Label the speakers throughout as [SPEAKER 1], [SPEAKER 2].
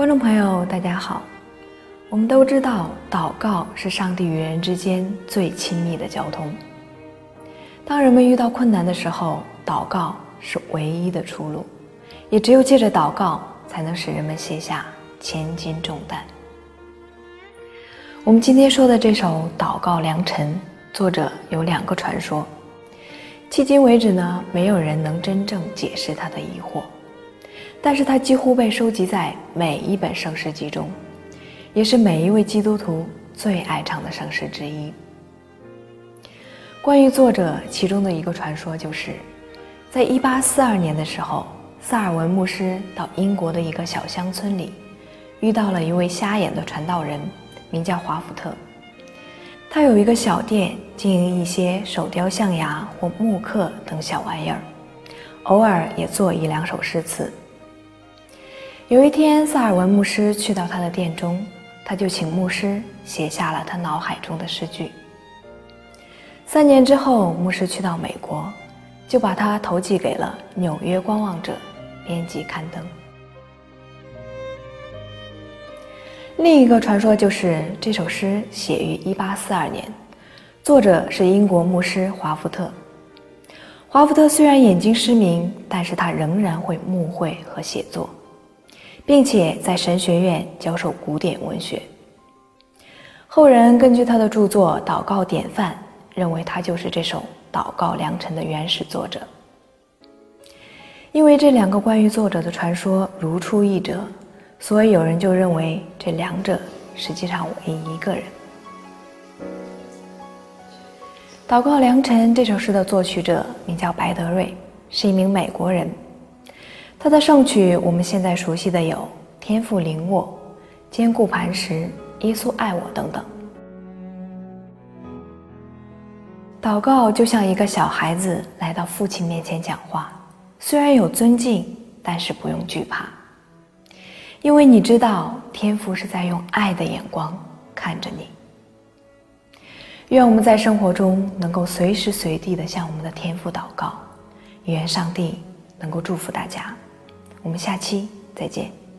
[SPEAKER 1] 观众朋友，大家好。我们都知道，祷告是上帝与人之间最亲密的交通。当人们遇到困难的时候，祷告是唯一的出路，也只有借着祷告，才能使人们卸下千斤重担。我们今天说的这首《祷告良辰》，作者有两个传说。迄今为止呢，没有人能真正解释他的疑惑，但是它几乎被收集在每一本圣诗集中，也是每一位基督徒最爱唱的圣诗之一。关于作者其中的一个传说，就是在1842年的时候，萨尔文牧师到英国的一个小乡村里，遇到了一位瞎眼的传道人，名叫华福特。他有一个小店，经营一些手雕象牙或木刻等小玩意儿，偶尔也做一两首诗词。有一天，萨尔文牧师去到他的店中，他就请牧师写下了他脑海中的诗句。三年之后，牧师去到美国，就把他投寄给了《纽约观望者》编辑刊登。另一个传说就是这首诗写于1842年，作者是英国牧师华福特。华福特虽然眼睛失明，但是他仍然会牧会和写作，并且在神学院教授古典文学。后人根据他的著作《祷告典范》，认为他就是这首《祷告良辰》的原始作者。因为这两个关于作者的传说如出一辙。所以有人就认为这两者实际上为一个人。《祷告良辰》这首诗的作曲者名叫白德瑞，是一名美国人。他的圣曲我们现在熟悉的有《天赋灵沃》《坚固磐石》《耶稣爱我》等等。祷告就像一个小孩子来到父亲面前讲话，虽然有尊敬，但是不用惧怕。因为你知道，天父是在用爱的眼光看着你。愿我们在生活中能够随时随地的向我们的天父祷告，愿上帝能够祝福大家。我们下期再见。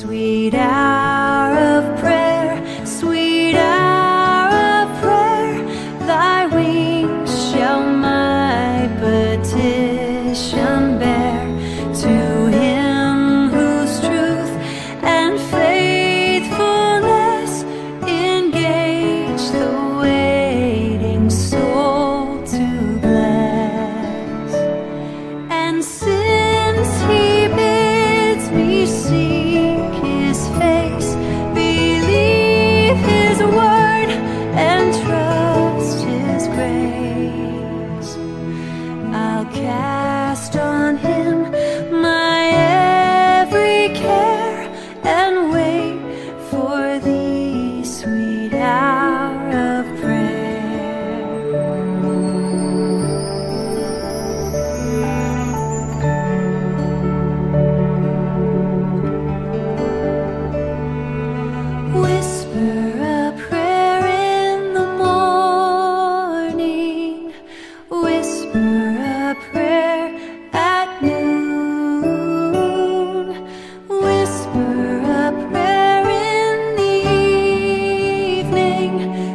[SPEAKER 2] Sweet a word and try. 你。